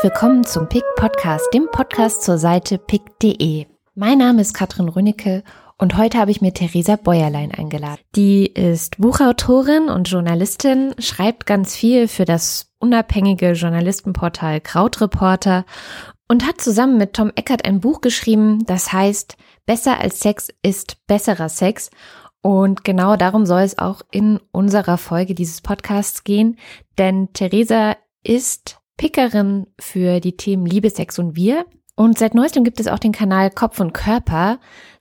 Herzlich willkommen zum PIC Podcast, dem Podcast zur Seite pick.de. Mein Name ist Katrin Rünnecke und heute habe ich mir Theresa Bäuerlein eingeladen. Die ist Buchautorin und Journalistin, schreibt ganz viel für das unabhängige Journalistenportal Krautreporter und hat zusammen mit Tom Eckert ein Buch geschrieben, das heißt Besser als Sex ist besserer Sex. Und genau darum soll es auch in unserer Folge dieses Podcasts gehen, denn Theresa ist Pickerin für die Themen Liebe, Sex und Wir. Und seit neuestem gibt es auch den Kanal Kopf und Körper.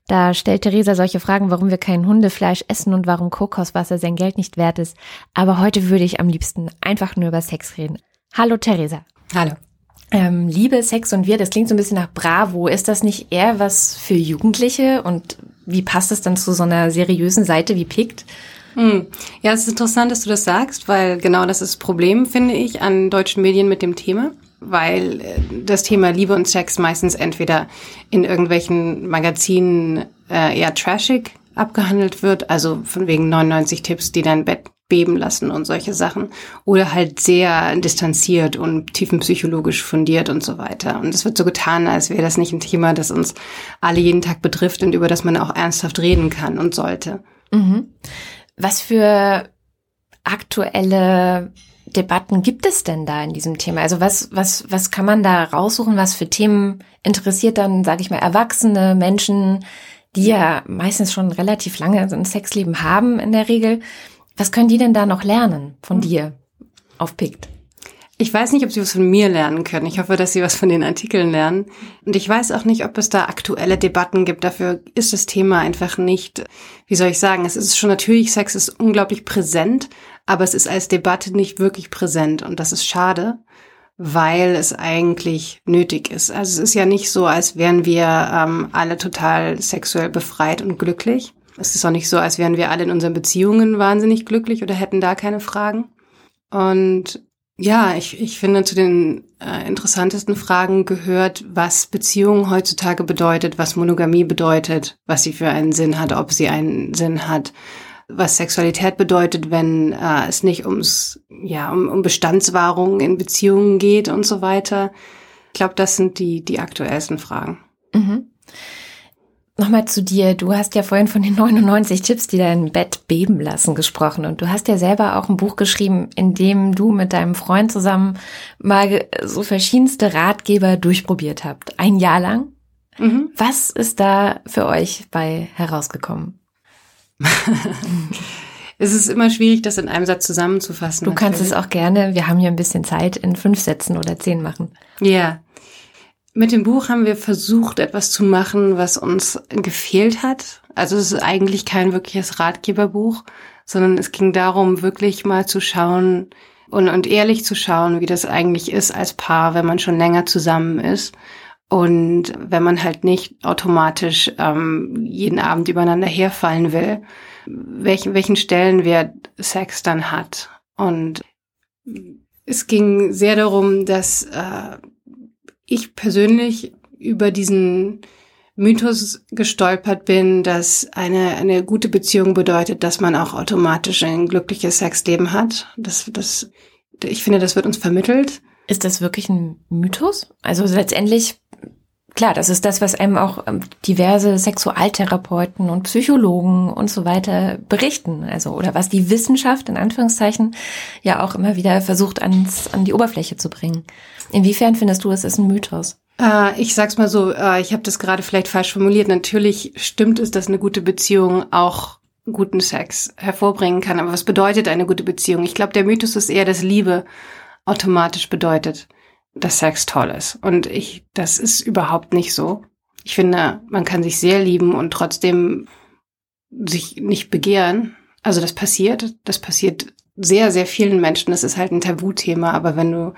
Da stellt Theresa solche Fragen, warum wir kein Hundefleisch essen und warum Kokoswasser sein Geld nicht wert ist. Aber heute würde ich am liebsten einfach nur über Sex reden. Hallo Theresa. Hallo. Ähm, Liebe, Sex und wir, das klingt so ein bisschen nach Bravo. Ist das nicht eher was für Jugendliche? Und wie passt es dann zu so einer seriösen Seite wie Pict? Hm. Ja, es ist interessant, dass du das sagst, weil genau das ist das Problem, finde ich, an deutschen Medien mit dem Thema. Weil äh, das Thema Liebe und Sex meistens entweder in irgendwelchen Magazinen äh, eher trashig abgehandelt wird, also von wegen 99 Tipps, die dein Bett beben lassen und solche Sachen. Oder halt sehr distanziert und tiefenpsychologisch fundiert und so weiter. Und es wird so getan, als wäre das nicht ein Thema, das uns alle jeden Tag betrifft und über das man auch ernsthaft reden kann und sollte. Mhm. Was für aktuelle Debatten gibt es denn da in diesem Thema? Also was, was, was kann man da raussuchen? Was für Themen interessiert dann, sage ich mal, erwachsene Menschen, die ja meistens schon relativ lange ein Sexleben haben in der Regel? Was können die denn da noch lernen von hm. dir auf PICT? Ich weiß nicht, ob sie was von mir lernen können. Ich hoffe, dass sie was von den Artikeln lernen. Und ich weiß auch nicht, ob es da aktuelle Debatten gibt. Dafür ist das Thema einfach nicht, wie soll ich sagen, es ist schon natürlich, Sex ist unglaublich präsent, aber es ist als Debatte nicht wirklich präsent. Und das ist schade, weil es eigentlich nötig ist. Also es ist ja nicht so, als wären wir ähm, alle total sexuell befreit und glücklich. Es ist auch nicht so, als wären wir alle in unseren Beziehungen wahnsinnig glücklich oder hätten da keine Fragen. Und ja, ich, ich finde, zu den äh, interessantesten Fragen gehört, was Beziehung heutzutage bedeutet, was Monogamie bedeutet, was sie für einen Sinn hat, ob sie einen Sinn hat, was Sexualität bedeutet, wenn äh, es nicht ums, ja, um, um Bestandswahrung in Beziehungen geht und so weiter. Ich glaube, das sind die, die aktuellsten Fragen. Mhm. Nochmal zu dir. Du hast ja vorhin von den 99 Tipps, die dein Bett beben lassen, gesprochen. Und du hast ja selber auch ein Buch geschrieben, in dem du mit deinem Freund zusammen mal so verschiedenste Ratgeber durchprobiert habt. Ein Jahr lang. Mhm. Was ist da für euch bei herausgekommen? es ist immer schwierig, das in einem Satz zusammenzufassen. Du natürlich. kannst es auch gerne, wir haben hier ein bisschen Zeit, in fünf Sätzen oder zehn machen. Ja. Mit dem Buch haben wir versucht, etwas zu machen, was uns gefehlt hat. Also es ist eigentlich kein wirkliches Ratgeberbuch, sondern es ging darum, wirklich mal zu schauen und, und ehrlich zu schauen, wie das eigentlich ist als Paar, wenn man schon länger zusammen ist. Und wenn man halt nicht automatisch ähm, jeden Abend übereinander herfallen will, welchen, welchen Stellenwert Sex dann hat. Und es ging sehr darum, dass äh, ich persönlich über diesen Mythos gestolpert bin, dass eine, eine gute Beziehung bedeutet, dass man auch automatisch ein glückliches Sexleben hat. Das, das, ich finde, das wird uns vermittelt. Ist das wirklich ein Mythos? Also letztendlich, klar, das ist das, was einem auch ähm, diverse Sexualtherapeuten und Psychologen und so weiter berichten. Also, oder was die Wissenschaft in Anführungszeichen ja auch immer wieder versucht ans, an die Oberfläche zu bringen. Inwiefern findest du, es ist ein Mythos? Äh, ich sag's mal so, äh, ich habe das gerade vielleicht falsch formuliert. Natürlich stimmt es, dass eine gute Beziehung auch guten Sex hervorbringen kann. Aber was bedeutet eine gute Beziehung? Ich glaube, der Mythos ist eher, dass Liebe automatisch bedeutet, dass Sex toll ist. Und ich, das ist überhaupt nicht so. Ich finde, man kann sich sehr lieben und trotzdem sich nicht begehren. Also das passiert. Das passiert sehr, sehr vielen Menschen, das ist halt ein Tabuthema, aber wenn du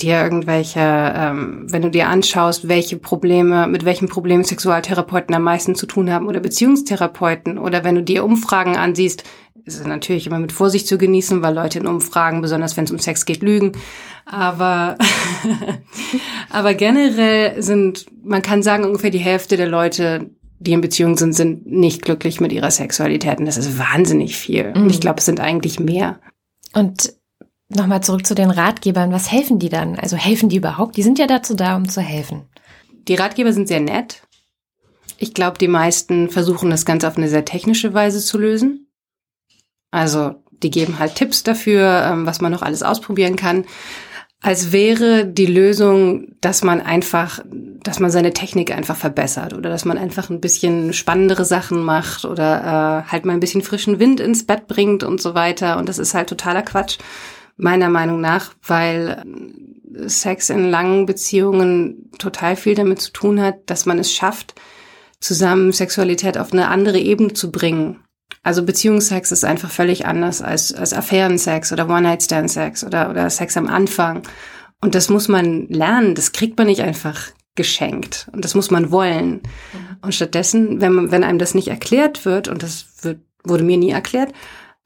dir irgendwelche, ähm, wenn du dir anschaust, welche Probleme, mit welchen Problemen Sexualtherapeuten am meisten zu tun haben oder Beziehungstherapeuten oder wenn du dir Umfragen ansiehst, ist es natürlich immer mit Vorsicht zu genießen, weil Leute in Umfragen, besonders wenn es um Sex geht, lügen. Aber, aber generell sind, man kann sagen, ungefähr die Hälfte der Leute, die in Beziehungen sind, sind nicht glücklich mit ihrer Sexualität. Und das ist wahnsinnig viel. Mhm. Und ich glaube, es sind eigentlich mehr. Und nochmal zurück zu den Ratgebern. Was helfen die dann? Also helfen die überhaupt? Die sind ja dazu da, um zu helfen. Die Ratgeber sind sehr nett. Ich glaube, die meisten versuchen das Ganze auf eine sehr technische Weise zu lösen. Also die geben halt Tipps dafür, ähm, was man noch alles ausprobieren kann. Als wäre die Lösung, dass man einfach, dass man seine Technik einfach verbessert oder dass man einfach ein bisschen spannendere Sachen macht oder äh, halt mal ein bisschen frischen Wind ins Bett bringt und so weiter. Und das ist halt totaler Quatsch, meiner Meinung nach, weil Sex in langen Beziehungen total viel damit zu tun hat, dass man es schafft, zusammen Sexualität auf eine andere Ebene zu bringen. Also Beziehungsex ist einfach völlig anders als, als Affärensex oder One-Night-Stand-Sex oder, oder Sex am Anfang. Und das muss man lernen, das kriegt man nicht einfach geschenkt. Und das muss man wollen. Mhm. Und stattdessen, wenn, man, wenn einem das nicht erklärt wird, und das wird, wurde mir nie erklärt,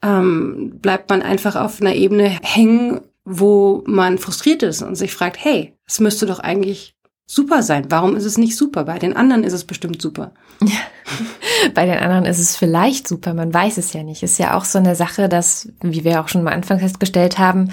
ähm, bleibt man einfach auf einer Ebene hängen, wo man frustriert ist und sich fragt, hey, es müsste doch eigentlich super sein. Warum ist es nicht super? Bei den anderen ist es bestimmt super. Ja. Bei den anderen ist es vielleicht super, man weiß es ja nicht. Ist ja auch so eine Sache, dass, wie wir auch schon mal Anfang festgestellt haben,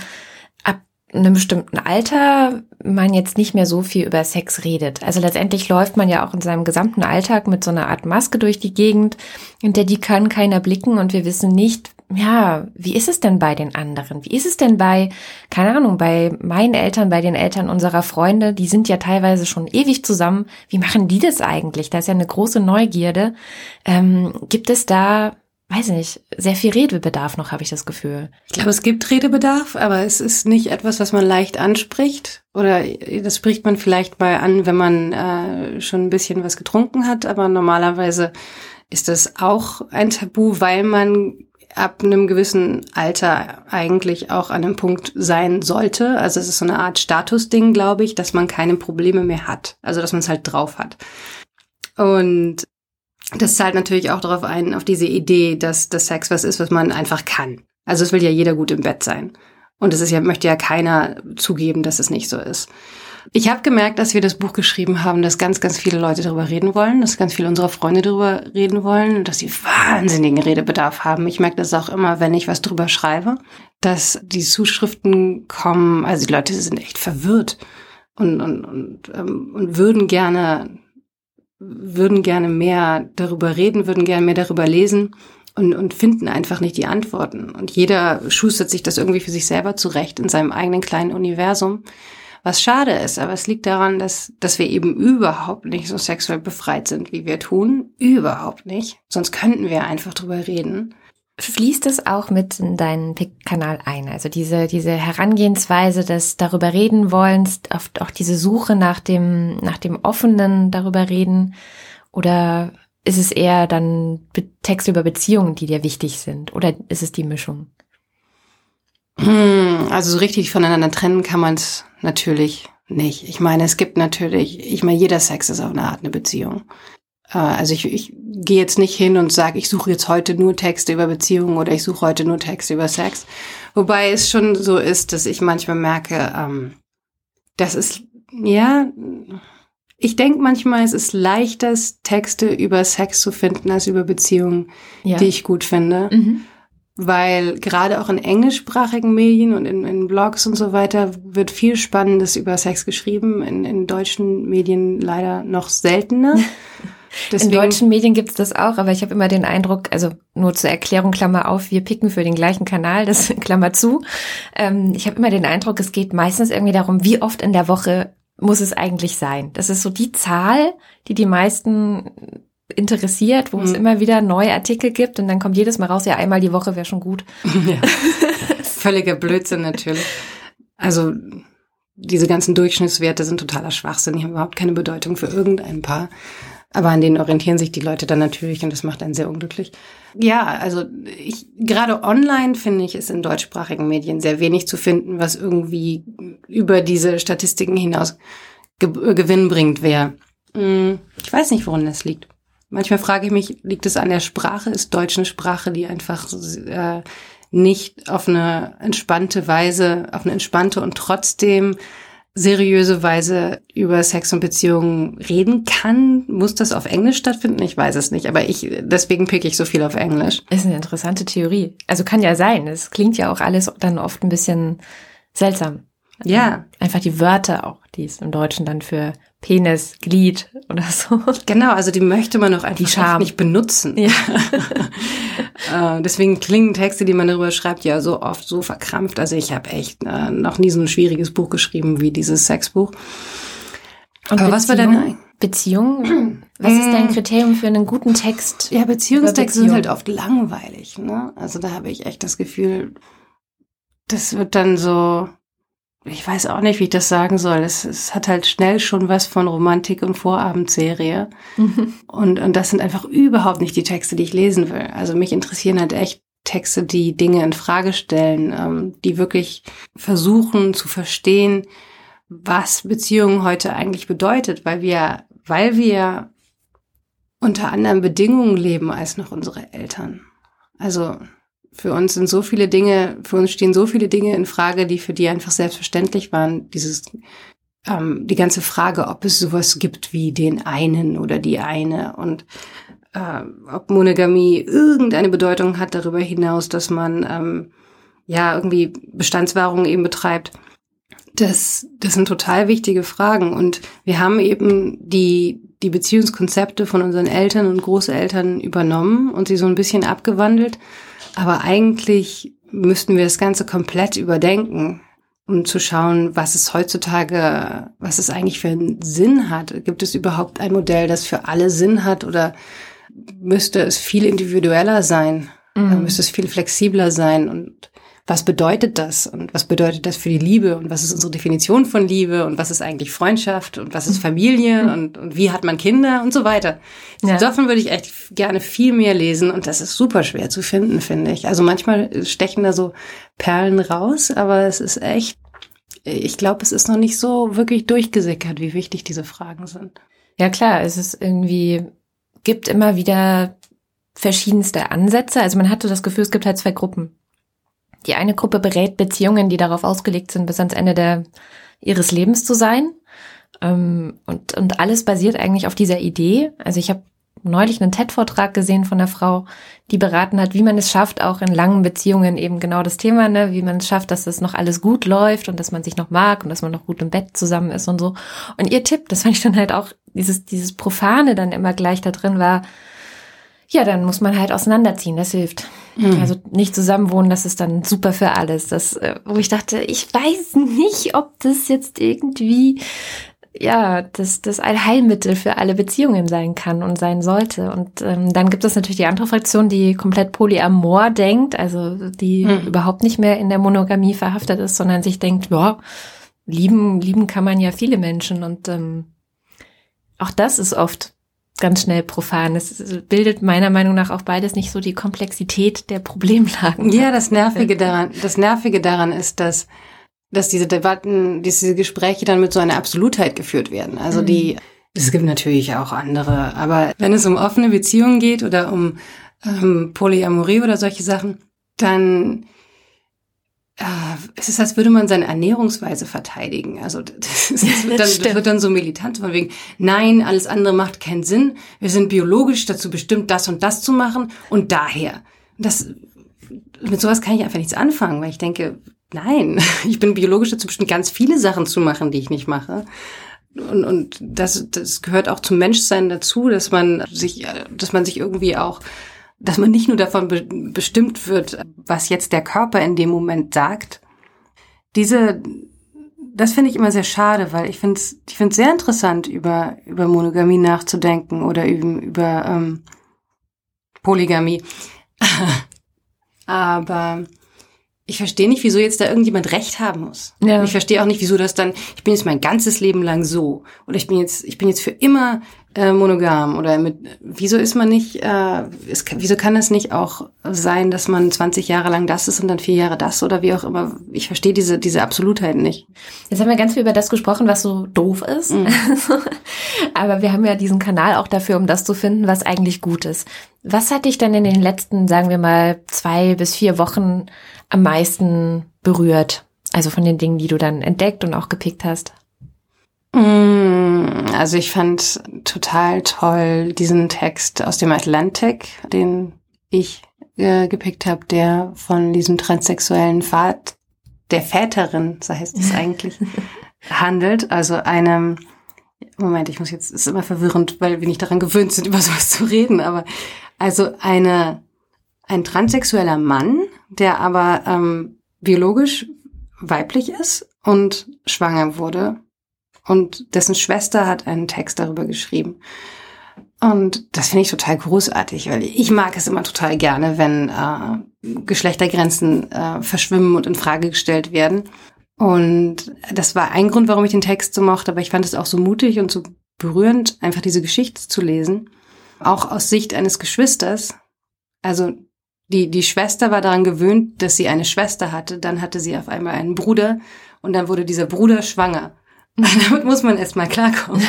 ab einem bestimmten Alter man jetzt nicht mehr so viel über Sex redet. Also letztendlich läuft man ja auch in seinem gesamten Alltag mit so einer Art Maske durch die Gegend, in der die kann keiner blicken und wir wissen nicht, ja, wie ist es denn bei den anderen? Wie ist es denn bei, keine Ahnung, bei meinen Eltern, bei den Eltern unserer Freunde? Die sind ja teilweise schon ewig zusammen. Wie machen die das eigentlich? Da ist ja eine große Neugierde. Ähm, gibt es da, weiß ich nicht, sehr viel Redebedarf noch, habe ich das Gefühl. Ich glaube, es gibt Redebedarf, aber es ist nicht etwas, was man leicht anspricht. Oder das spricht man vielleicht mal an, wenn man äh, schon ein bisschen was getrunken hat. Aber normalerweise ist das auch ein Tabu, weil man ab einem gewissen Alter eigentlich auch an einem Punkt sein sollte. Also es ist so eine Art Statusding, glaube ich, dass man keine Probleme mehr hat. Also dass man es halt drauf hat. Und das zahlt natürlich auch darauf ein, auf diese Idee, dass das Sex was ist, was man einfach kann. Also es will ja jeder gut im Bett sein. Und es ist ja, möchte ja keiner zugeben, dass es nicht so ist. Ich habe gemerkt, dass wir das Buch geschrieben haben, dass ganz, ganz viele Leute darüber reden wollen, dass ganz viele unserer Freunde darüber reden wollen, dass sie wahnsinnigen Redebedarf haben. Ich merke das auch immer, wenn ich was drüber schreibe, dass die Zuschriften kommen, also die Leute sind echt verwirrt und, und, und, ähm, und würden gerne würden gerne mehr darüber reden, würden gerne mehr darüber lesen und, und finden einfach nicht die Antworten. Und jeder schustert sich das irgendwie für sich selber zurecht in seinem eigenen kleinen Universum was schade ist. Aber es liegt daran, dass, dass wir eben überhaupt nicht so sexuell befreit sind, wie wir tun. Überhaupt nicht. Sonst könnten wir einfach drüber reden. Fließt es auch mit in deinen Pick-Kanal ein? Also diese, diese Herangehensweise des darüber reden wollens, oft auch diese Suche nach dem, nach dem offenen darüber reden? Oder ist es eher dann Texte über Beziehungen, die dir wichtig sind? Oder ist es die Mischung? Hm, also so richtig voneinander trennen kann man es natürlich nicht. Ich meine, es gibt natürlich, ich meine, jeder Sex ist auf eine Art eine Beziehung. Äh, also ich, ich gehe jetzt nicht hin und sage, ich suche jetzt heute nur Texte über Beziehungen oder ich suche heute nur Texte über Sex. Wobei es schon so ist, dass ich manchmal merke, ähm, das ist, ja, ich denke manchmal, es ist leichter, Texte über Sex zu finden als über Beziehungen, ja. die ich gut finde. Mhm weil gerade auch in englischsprachigen Medien und in, in, Blogs und so weiter wird viel Spannendes über Sex geschrieben, in, in deutschen Medien leider noch seltener. Deswegen, in deutschen Medien gibt es das auch, aber ich habe immer den Eindruck, also nur zur Erklärung, Klammer auf, wir picken für den gleichen Kanal, das Klammer zu. Ähm, ich habe immer den Eindruck, es geht meistens irgendwie darum, wie oft in der Woche muss es eigentlich sein. Das ist so die Zahl, die die meisten interessiert, wo mhm. es immer wieder neue Artikel gibt und dann kommt jedes Mal raus, ja, einmal die Woche wäre schon gut. Ja. Völliger Blödsinn natürlich. Also diese ganzen Durchschnittswerte sind totaler Schwachsinn, die haben überhaupt keine Bedeutung für irgendein Paar. Aber an denen orientieren sich die Leute dann natürlich und das macht einen sehr unglücklich. Ja, also ich gerade online finde ich es in deutschsprachigen Medien sehr wenig zu finden, was irgendwie über diese Statistiken hinaus ge gewinnbringend wäre. Hm, ich weiß nicht, woran das liegt. Manchmal frage ich mich, liegt es an der Sprache? Ist Deutsch eine Sprache, die einfach äh, nicht auf eine entspannte Weise, auf eine entspannte und trotzdem seriöse Weise über Sex und Beziehungen reden kann. Muss das auf Englisch stattfinden? Ich weiß es nicht, aber ich, deswegen pick ich so viel auf Englisch. Ist eine interessante Theorie. Also kann ja sein. Es klingt ja auch alles dann oft ein bisschen seltsam. Ja. Einfach die Wörter auch, die es im Deutschen dann für Penis, Glied oder so. Genau, also die möchte man doch einfach nicht benutzen. Ja. äh, deswegen klingen Texte, die man darüber schreibt, ja so oft so verkrampft. Also ich habe echt äh, noch nie so ein schwieriges Buch geschrieben wie dieses Sexbuch. Und Aber Beziehung, was war deine Beziehung? Was ist dein Kriterium für einen guten Text? Ja, Beziehungstexte Beziehung? sind halt oft langweilig. Ne? Also da habe ich echt das Gefühl, das wird dann so ich weiß auch nicht, wie ich das sagen soll. Es, es hat halt schnell schon was von Romantik und Vorabendserie. Mhm. Und, und das sind einfach überhaupt nicht die Texte, die ich lesen will. Also mich interessieren halt echt Texte, die Dinge in Frage stellen, ähm, die wirklich versuchen zu verstehen, was Beziehungen heute eigentlich bedeutet, weil wir, weil wir unter anderen Bedingungen leben als noch unsere Eltern. Also für uns sind so viele Dinge, für uns stehen so viele Dinge in Frage, die für die einfach selbstverständlich waren. Dieses, ähm, die ganze Frage, ob es sowas gibt wie den einen oder die eine und äh, ob Monogamie irgendeine Bedeutung hat darüber hinaus, dass man ähm, ja irgendwie Bestandswahrung eben betreibt. Das, das sind total wichtige Fragen und wir haben eben die die Beziehungskonzepte von unseren Eltern und Großeltern übernommen und sie so ein bisschen abgewandelt aber eigentlich müssten wir das Ganze komplett überdenken, um zu schauen, was es heutzutage, was es eigentlich für einen Sinn hat. Gibt es überhaupt ein Modell, das für alle Sinn hat oder müsste es viel individueller sein? Mhm. Müsste es viel flexibler sein und was bedeutet das und was bedeutet das für die Liebe und was ist unsere Definition von Liebe und was ist eigentlich Freundschaft und was ist Familie mhm. und, und wie hat man Kinder und so weiter. Ja. Davon würde ich echt gerne viel mehr lesen und das ist super schwer zu finden, finde ich. Also manchmal stechen da so Perlen raus, aber es ist echt, ich glaube, es ist noch nicht so wirklich durchgesickert, wie wichtig diese Fragen sind. Ja klar, es ist irgendwie, gibt immer wieder verschiedenste Ansätze. Also man hatte das Gefühl, es gibt halt zwei Gruppen. Die eine Gruppe berät Beziehungen, die darauf ausgelegt sind, bis ans Ende der, ihres Lebens zu sein. Ähm, und, und alles basiert eigentlich auf dieser Idee. Also ich habe neulich einen TED-Vortrag gesehen von einer Frau, die beraten hat, wie man es schafft, auch in langen Beziehungen eben genau das Thema, ne, wie man es schafft, dass es noch alles gut läuft und dass man sich noch mag und dass man noch gut im Bett zusammen ist und so. Und ihr Tipp, das fand ich dann halt auch, dieses, dieses Profane dann immer gleich da drin war, ja, dann muss man halt auseinanderziehen, das hilft. Mhm. Also nicht zusammenwohnen, das ist dann super für alles. Das, äh, wo ich dachte, ich weiß nicht, ob das jetzt irgendwie ja, das, das Allheilmittel für alle Beziehungen sein kann und sein sollte. Und ähm, dann gibt es natürlich die andere Fraktion, die komplett polyamor denkt, also die mhm. überhaupt nicht mehr in der Monogamie verhaftet ist, sondern sich denkt, ja, lieben, lieben kann man ja viele Menschen. Und ähm, auch das ist oft ganz schnell profan. Es bildet meiner Meinung nach auch beides nicht so die Komplexität der Problemlagen. Ja, das Nervige daran, das Nervige daran ist, dass, dass diese Debatten, diese Gespräche dann mit so einer Absolutheit geführt werden. Also mhm. die, es gibt natürlich auch andere, aber wenn es um offene Beziehungen geht oder um ähm, Polyamorie oder solche Sachen, dann es ist, als würde man seine Ernährungsweise verteidigen. Also das, ist, das, wird, dann, das wird dann so militant von wegen, nein, alles andere macht keinen Sinn. Wir sind biologisch dazu bestimmt, das und das zu machen und daher. Das, mit sowas kann ich einfach nichts anfangen, weil ich denke, nein, ich bin biologisch dazu bestimmt, ganz viele Sachen zu machen, die ich nicht mache. Und, und das, das gehört auch zum Menschsein dazu, dass man sich, dass man sich irgendwie auch dass man nicht nur davon be bestimmt wird, was jetzt der Körper in dem Moment sagt. Diese, das finde ich immer sehr schade, weil ich finde es ich find's sehr interessant, über, über Monogamie nachzudenken oder über, über ähm, Polygamie. Aber ich verstehe nicht, wieso jetzt da irgendjemand Recht haben muss. Ja. Ich verstehe auch nicht, wieso das dann, ich bin jetzt mein ganzes Leben lang so oder ich bin jetzt, ich bin jetzt für immer äh, monogam oder mit, wieso ist man nicht, äh, ist, wieso kann es nicht auch sein, dass man 20 Jahre lang das ist und dann vier Jahre das oder wie auch immer. Ich verstehe diese, diese Absolutheit nicht. Jetzt haben wir ganz viel über das gesprochen, was so doof ist. Mhm. Aber wir haben ja diesen Kanal auch dafür, um das zu finden, was eigentlich gut ist. Was hat dich denn in den letzten, sagen wir mal, zwei bis vier Wochen am meisten berührt? Also von den Dingen, die du dann entdeckt und auch gepickt hast? Mm, also ich fand total toll diesen Text aus dem Atlantic, den ich äh, gepickt habe, der von diesem transsexuellen Vater, der Väterin, so heißt es eigentlich, handelt. Also einem, Moment, ich muss jetzt, ist immer verwirrend, weil wir nicht daran gewöhnt sind, über sowas zu reden, aber also eine, ein transsexueller Mann, der aber ähm, biologisch weiblich ist und schwanger wurde. Und dessen Schwester hat einen Text darüber geschrieben. Und das finde ich total großartig, weil ich mag es immer total gerne, wenn äh, Geschlechtergrenzen äh, verschwimmen und in Frage gestellt werden. Und das war ein Grund, warum ich den Text so mochte, aber ich fand es auch so mutig und so berührend, einfach diese Geschichte zu lesen. Auch aus Sicht eines Geschwisters. Also die, die Schwester war daran gewöhnt, dass sie eine Schwester hatte. Dann hatte sie auf einmal einen Bruder und dann wurde dieser Bruder schwanger. Damit muss man erstmal klarkommen.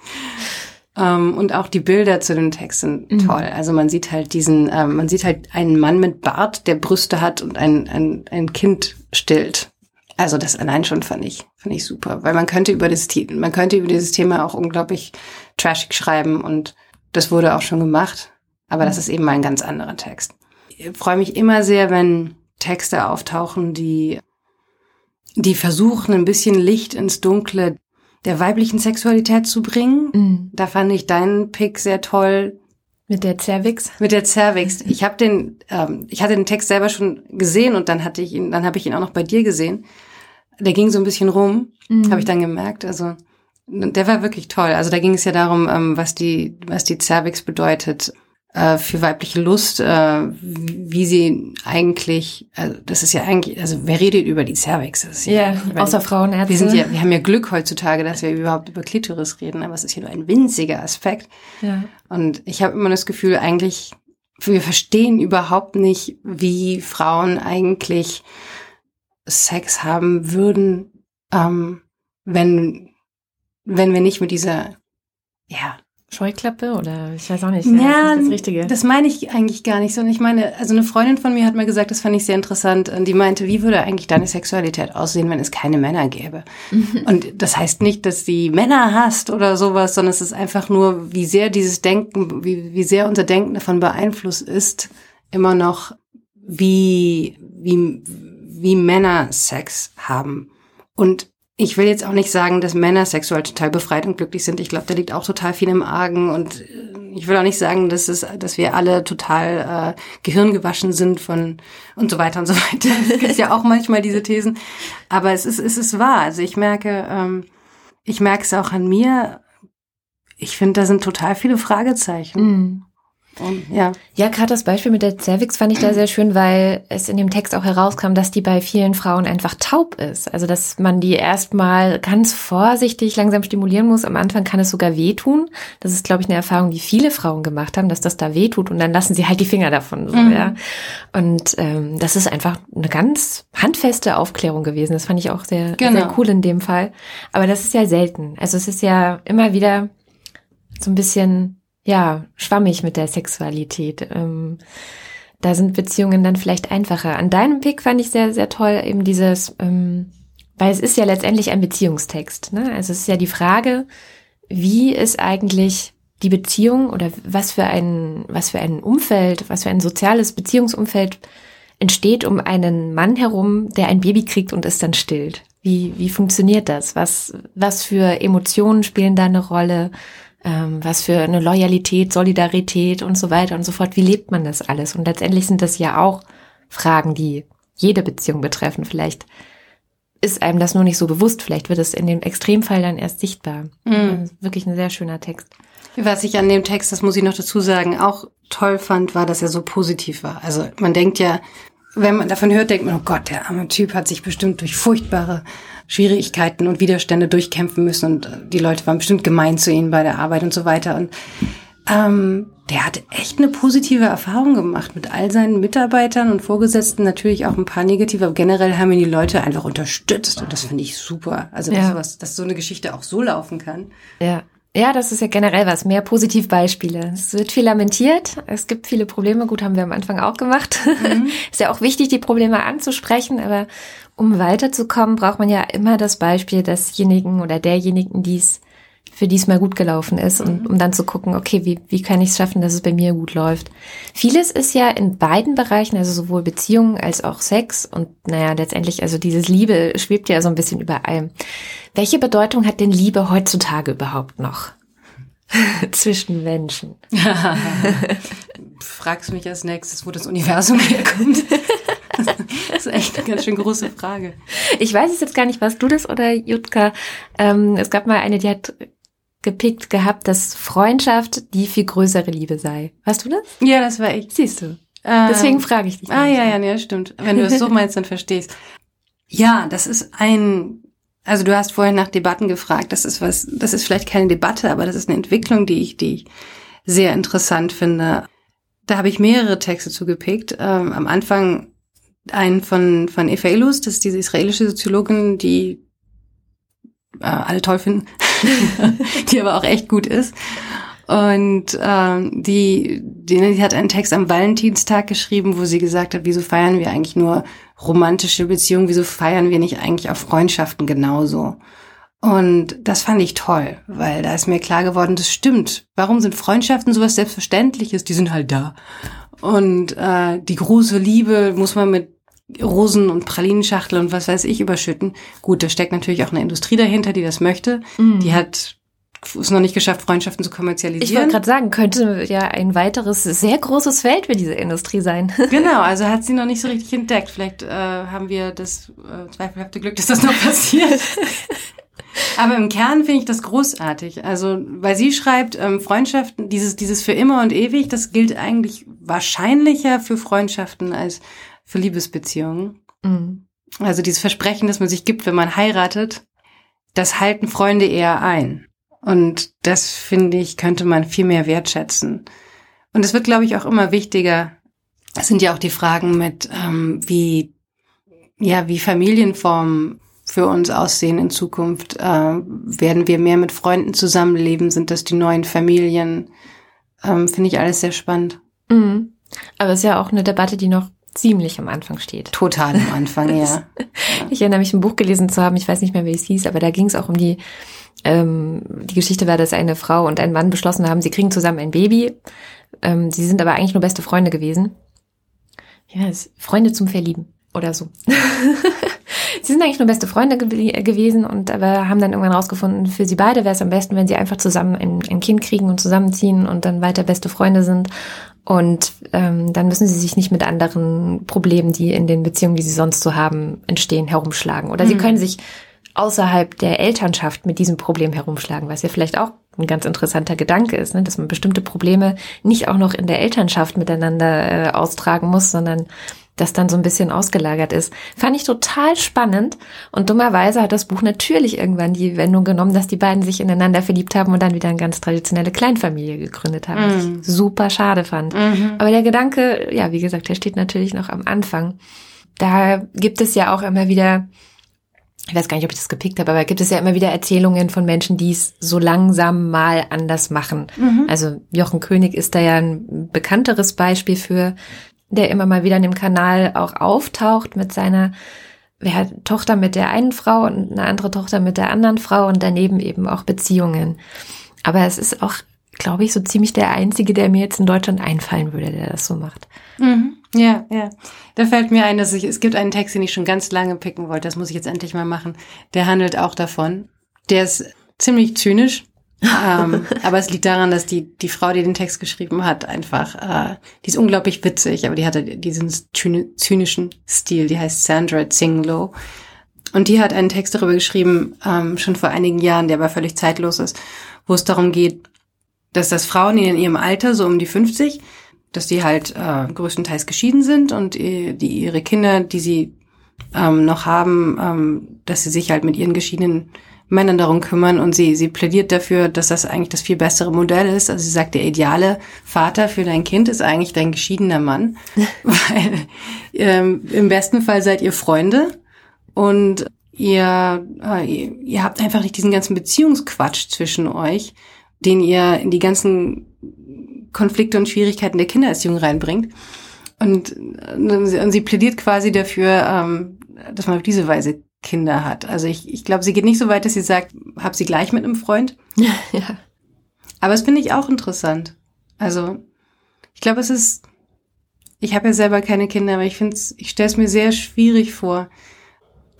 ähm, und auch die Bilder zu dem Text sind mhm. toll. Also man sieht halt diesen, ähm, man sieht halt einen Mann mit Bart, der Brüste hat und ein, ein, ein Kind stillt. Also das allein schon fand ich, fand ich super, weil man könnte über das, man könnte über dieses Thema auch unglaublich trashig schreiben und das wurde auch schon gemacht. Aber das ist eben mal ein ganz anderer Text. Ich freue mich immer sehr, wenn Texte auftauchen, die, die versuchen, ein bisschen Licht ins Dunkle der weiblichen Sexualität zu bringen. Mhm. Da fand ich deinen Pick sehr toll. Mit der Cervix? Mit der Cervix. Ich habe den, ähm, ich hatte den Text selber schon gesehen und dann hatte ich ihn, dann habe ich ihn auch noch bei dir gesehen. Der ging so ein bisschen rum, mhm. habe ich dann gemerkt. Also der war wirklich toll. Also da ging es ja darum, ähm, was die, was die Cervix bedeutet äh, für weibliche Lust, äh, wie sie eigentlich, also das ist ja eigentlich, also wer redet über die Cervix? Das ja, ja meine, außer Frauenärzte. Wir sind ja, wir haben ja Glück heutzutage, dass wir überhaupt über Klitoris reden, aber es ist hier nur ein winziger Aspekt. Ja. Und ich habe immer das Gefühl, eigentlich, wir verstehen überhaupt nicht, wie Frauen eigentlich Sex haben würden, ähm, wenn, wenn wir nicht mit dieser, ja, Scheuklappe oder ich weiß auch nicht. Ja, das, das Richtige. Das meine ich eigentlich gar nicht so. Und ich meine, also eine Freundin von mir hat mal gesagt, das fand ich sehr interessant. Und die meinte, wie würde eigentlich deine Sexualität aussehen, wenn es keine Männer gäbe? und das heißt nicht, dass die Männer hasst oder sowas, sondern es ist einfach nur, wie sehr dieses Denken, wie, wie sehr unser Denken davon beeinflusst ist, immer noch, wie, wie, wie Männer Sex haben. Und ich will jetzt auch nicht sagen, dass Männer sexuell total befreit und glücklich sind. Ich glaube, da liegt auch total viel im Argen. Und äh, ich will auch nicht sagen, dass, es, dass wir alle total äh, gehirngewaschen sind von und so weiter und so weiter. Es gibt ja auch manchmal diese Thesen. Aber es ist, es ist wahr. Also ich merke, ähm, ich merke es auch an mir. Ich finde, da sind total viele Fragezeichen. Mm. Und, ja, ja gerade das Beispiel mit der Cervix fand ich da sehr schön, weil es in dem Text auch herauskam, dass die bei vielen Frauen einfach taub ist. Also dass man die erstmal ganz vorsichtig langsam stimulieren muss. Am Anfang kann es sogar wehtun. Das ist, glaube ich, eine Erfahrung, die viele Frauen gemacht haben, dass das da wehtut und dann lassen sie halt die Finger davon. So, mhm. ja. Und ähm, das ist einfach eine ganz handfeste Aufklärung gewesen. Das fand ich auch sehr, genau. sehr cool in dem Fall. Aber das ist ja selten. Also es ist ja immer wieder so ein bisschen ja, schwammig mit der Sexualität. Ähm, da sind Beziehungen dann vielleicht einfacher. An deinem Pick fand ich sehr, sehr toll eben dieses, ähm, weil es ist ja letztendlich ein Beziehungstext. Ne? Also es ist ja die Frage, wie ist eigentlich die Beziehung oder was für ein, was für ein Umfeld, was für ein soziales Beziehungsumfeld entsteht um einen Mann herum, der ein Baby kriegt und es dann stillt. Wie, wie funktioniert das? Was, was für Emotionen spielen da eine Rolle? Ähm, was für eine Loyalität, Solidarität und so weiter und so fort. Wie lebt man das alles? Und letztendlich sind das ja auch Fragen, die jede Beziehung betreffen. Vielleicht ist einem das nur nicht so bewusst. Vielleicht wird es in dem Extremfall dann erst sichtbar. Mhm. Wirklich ein sehr schöner Text. Was ich an dem Text, das muss ich noch dazu sagen, auch toll fand, war, dass er so positiv war. Also man denkt ja, wenn man davon hört, denkt man, oh Gott, der arme Typ hat sich bestimmt durch furchtbare Schwierigkeiten und Widerstände durchkämpfen müssen und die Leute waren bestimmt gemein zu ihnen bei der Arbeit und so weiter. Und ähm, der hat echt eine positive Erfahrung gemacht mit all seinen Mitarbeitern und Vorgesetzten, natürlich auch ein paar negative, aber generell haben ihn die Leute einfach unterstützt und das finde ich super. Also ja. dass, sowas, dass so eine Geschichte auch so laufen kann. Ja. Ja, das ist ja generell was. Mehr Positivbeispiele. Es wird viel lamentiert. Es gibt viele Probleme. Gut, haben wir am Anfang auch gemacht. Mhm. ist ja auch wichtig, die Probleme anzusprechen. Aber um weiterzukommen, braucht man ja immer das Beispiel desjenigen oder derjenigen, die es für die es mal gut gelaufen ist und mhm. um dann zu gucken, okay, wie, wie kann ich es schaffen, dass es bei mir gut läuft. Vieles ist ja in beiden Bereichen, also sowohl Beziehungen als auch Sex und naja, letztendlich, also dieses Liebe schwebt ja so ein bisschen über allem. Welche Bedeutung hat denn Liebe heutzutage überhaupt noch? Zwischen Menschen. Fragst mich als nächstes, wo das Universum herkommt. Das ist echt eine ganz schön große Frage. Ich weiß es jetzt gar nicht, warst du das oder Jutka? Ähm, es gab mal eine, die hat gepickt gehabt, dass Freundschaft die viel größere Liebe sei. Hast du das? Ja, das war ich. Siehst du. Ähm, Deswegen frage ich dich. Ah, ja, ja, ja, stimmt. Wenn du es so meinst, dann verstehst. Ja, das ist ein, also du hast vorhin nach Debatten gefragt. Das ist was, das ist vielleicht keine Debatte, aber das ist eine Entwicklung, die ich, die ich sehr interessant finde. Da habe ich mehrere Texte zugepickt. Ähm, am Anfang einen von, von Eva Ilus, das ist diese israelische Soziologin, die äh, alle toll finden, die aber auch echt gut ist. Und ähm, die, die, die hat einen Text am Valentinstag geschrieben, wo sie gesagt hat, wieso feiern wir eigentlich nur romantische Beziehungen, wieso feiern wir nicht eigentlich auch Freundschaften genauso? Und das fand ich toll, weil da ist mir klar geworden, das stimmt. Warum sind Freundschaften sowas Selbstverständliches? Die sind halt da. Und äh, die große Liebe muss man mit Rosen und Pralinenschachtel und was weiß ich überschütten. Gut, da steckt natürlich auch eine Industrie dahinter, die das möchte. Mhm. Die hat es noch nicht geschafft, Freundschaften zu kommerzialisieren. Ich wollte gerade sagen, könnte ja ein weiteres sehr großes Feld für diese Industrie sein. genau, also hat sie noch nicht so richtig entdeckt. Vielleicht äh, haben wir das äh, zweifelhafte Glück, dass das noch passiert. Aber im Kern finde ich das großartig. Also, weil sie schreibt, ähm, Freundschaften, dieses, dieses für immer und ewig, das gilt eigentlich wahrscheinlicher für Freundschaften als für Liebesbeziehungen. Mhm. Also dieses Versprechen, das man sich gibt, wenn man heiratet, das halten Freunde eher ein. Und das finde ich, könnte man viel mehr wertschätzen. Und es wird, glaube ich, auch immer wichtiger. Es sind ja auch die Fragen mit, ähm, wie, ja, wie Familienformen für uns aussehen in Zukunft. Äh, werden wir mehr mit Freunden zusammenleben? Sind das die neuen Familien? Ähm, finde ich alles sehr spannend. Mhm. Aber es ist ja auch eine Debatte, die noch ziemlich am Anfang steht. Total am Anfang, ja. Ich erinnere mich, ein Buch gelesen zu haben, ich weiß nicht mehr, wie es hieß, aber da ging es auch um die, ähm, die Geschichte war, dass eine Frau und ein Mann beschlossen haben, sie kriegen zusammen ein Baby. Ähm, sie sind aber eigentlich nur beste Freunde gewesen. Ja, Freunde zum Verlieben oder so. sie sind eigentlich nur beste Freunde ge gewesen und aber haben dann irgendwann rausgefunden, für sie beide wäre es am besten, wenn sie einfach zusammen ein, ein Kind kriegen und zusammenziehen und dann weiter beste Freunde sind. Und ähm, dann müssen sie sich nicht mit anderen Problemen, die in den Beziehungen, die sie sonst so haben, entstehen, herumschlagen. Oder mhm. sie können sich außerhalb der Elternschaft mit diesem Problem herumschlagen, was ja vielleicht auch ein ganz interessanter Gedanke ist, ne? dass man bestimmte Probleme nicht auch noch in der Elternschaft miteinander äh, austragen muss, sondern das dann so ein bisschen ausgelagert ist. Fand ich total spannend und dummerweise hat das Buch natürlich irgendwann die Wendung genommen, dass die beiden sich ineinander verliebt haben und dann wieder eine ganz traditionelle Kleinfamilie gegründet haben, was mm. ich super schade fand. Mhm. Aber der Gedanke, ja, wie gesagt, der steht natürlich noch am Anfang. Da gibt es ja auch immer wieder ich weiß gar nicht, ob ich das gepickt habe, aber gibt es ja immer wieder Erzählungen von Menschen, die es so langsam mal anders machen. Mhm. Also Jochen König ist da ja ein bekannteres Beispiel für, der immer mal wieder in dem Kanal auch auftaucht mit seiner ja, Tochter mit der einen Frau und eine andere Tochter mit der anderen Frau und daneben eben auch Beziehungen. Aber es ist auch, glaube ich, so ziemlich der einzige, der mir jetzt in Deutschland einfallen würde, der das so macht. Mhm. Ja, ja. Da fällt mir ein, dass ich, es gibt einen Text, den ich schon ganz lange picken wollte. Das muss ich jetzt endlich mal machen. Der handelt auch davon. Der ist ziemlich zynisch, ähm, aber es liegt daran, dass die, die Frau, die den Text geschrieben hat, einfach, äh, die ist unglaublich witzig, aber die hatte diesen zynischen Stil, die heißt Sandra Zinglo. Und die hat einen Text darüber geschrieben, ähm, schon vor einigen Jahren, der aber völlig zeitlos ist, wo es darum geht, dass das Frauen in ihrem Alter, so um die 50, dass die halt äh, größtenteils geschieden sind und äh, die ihre Kinder, die sie ähm, noch haben, ähm, dass sie sich halt mit ihren geschiedenen Männern darum kümmern und sie, sie plädiert dafür, dass das eigentlich das viel bessere Modell ist. Also sie sagt, der ideale Vater für dein Kind ist eigentlich dein geschiedener Mann, weil ähm, im besten Fall seid ihr Freunde und ihr, äh, ihr, ihr habt einfach nicht diesen ganzen Beziehungsquatsch zwischen euch, den ihr in die ganzen Konflikte und Schwierigkeiten der Kindererziehung reinbringt. Und, und sie plädiert quasi dafür, ähm, dass man auf diese Weise Kinder hat. Also ich, ich glaube, sie geht nicht so weit, dass sie sagt, hab sie gleich mit einem Freund. ja. Aber das finde ich auch interessant. Also ich glaube, es ist, ich habe ja selber keine Kinder, aber ich finde ich stelle es mir sehr schwierig vor,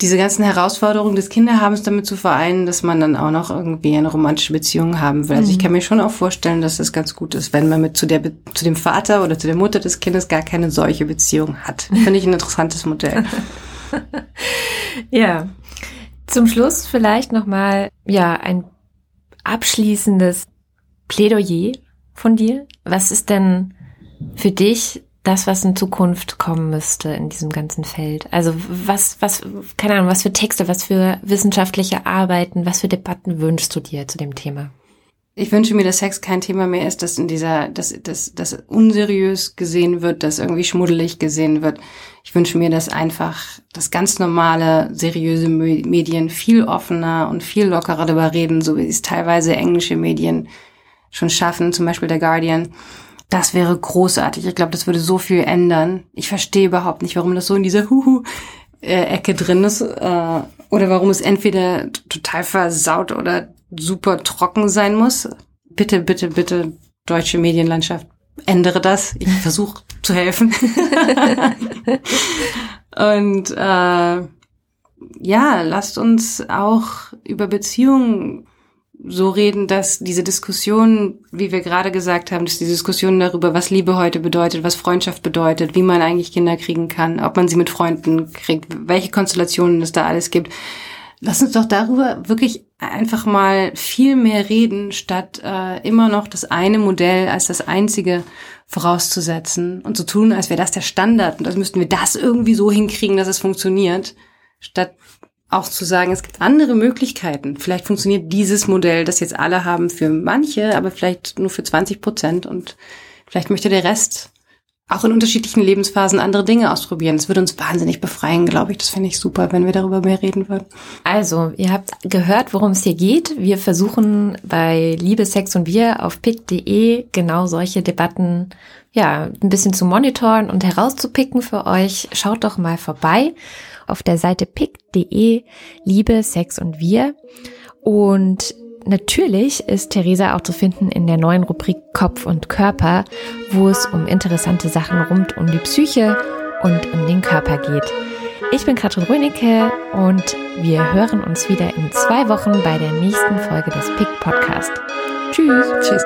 diese ganzen Herausforderungen des Kinderhabens damit zu vereinen, dass man dann auch noch irgendwie eine romantische Beziehung haben will. Also ich mhm. kann mir schon auch vorstellen, dass es ganz gut ist, wenn man mit zu der zu dem Vater oder zu der Mutter des Kindes gar keine solche Beziehung hat. Finde ich ein interessantes Modell. ja. Zum Schluss vielleicht noch mal ja ein abschließendes Plädoyer von dir. Was ist denn für dich das, was in Zukunft kommen müsste in diesem ganzen Feld? Also was, was, keine Ahnung, was für Texte, was für wissenschaftliche Arbeiten, was für Debatten wünschst du dir zu dem Thema? Ich wünsche mir, dass Sex kein Thema mehr ist, dass in dieser, dass, dass, dass unseriös gesehen wird, dass irgendwie schmuddelig gesehen wird. Ich wünsche mir, dass einfach das ganz normale, seriöse Medien viel offener und viel lockerer darüber reden, so wie es teilweise englische Medien schon schaffen, zum Beispiel der Guardian das wäre großartig. Ich glaube, das würde so viel ändern. Ich verstehe überhaupt nicht, warum das so in dieser Huhu-Ecke drin ist. Äh, oder warum es entweder total versaut oder super trocken sein muss. Bitte, bitte, bitte, deutsche Medienlandschaft, ändere das. Ich versuche zu helfen. Und äh, ja, lasst uns auch über Beziehungen so reden, dass diese Diskussion, wie wir gerade gesagt haben, dass die Diskussion darüber, was Liebe heute bedeutet, was Freundschaft bedeutet, wie man eigentlich Kinder kriegen kann, ob man sie mit Freunden kriegt, welche Konstellationen es da alles gibt. Lass uns doch darüber wirklich einfach mal viel mehr reden, statt äh, immer noch das eine Modell als das einzige vorauszusetzen und zu tun, als wäre das der Standard und als müssten wir das irgendwie so hinkriegen, dass es funktioniert, statt auch zu sagen, es gibt andere Möglichkeiten. Vielleicht funktioniert dieses Modell, das jetzt alle haben, für manche, aber vielleicht nur für 20 Prozent und vielleicht möchte der Rest auch in unterschiedlichen Lebensphasen andere Dinge ausprobieren. Das würde uns wahnsinnig befreien, glaube ich. Das finde ich super, wenn wir darüber mehr reden würden. Also, ihr habt gehört, worum es hier geht. Wir versuchen bei Liebe, Sex und Wir auf pick.de genau solche Debatten ja, ein bisschen zu monitoren und herauszupicken für euch. Schaut doch mal vorbei auf der Seite pick.de Liebe, Sex und Wir. Und natürlich ist Theresa auch zu finden in der neuen Rubrik Kopf und Körper, wo es um interessante Sachen rund um die Psyche und um den Körper geht. Ich bin Katrin Rönecke und wir hören uns wieder in zwei Wochen bei der nächsten Folge des Pick Podcast. Tschüss. Tschüss.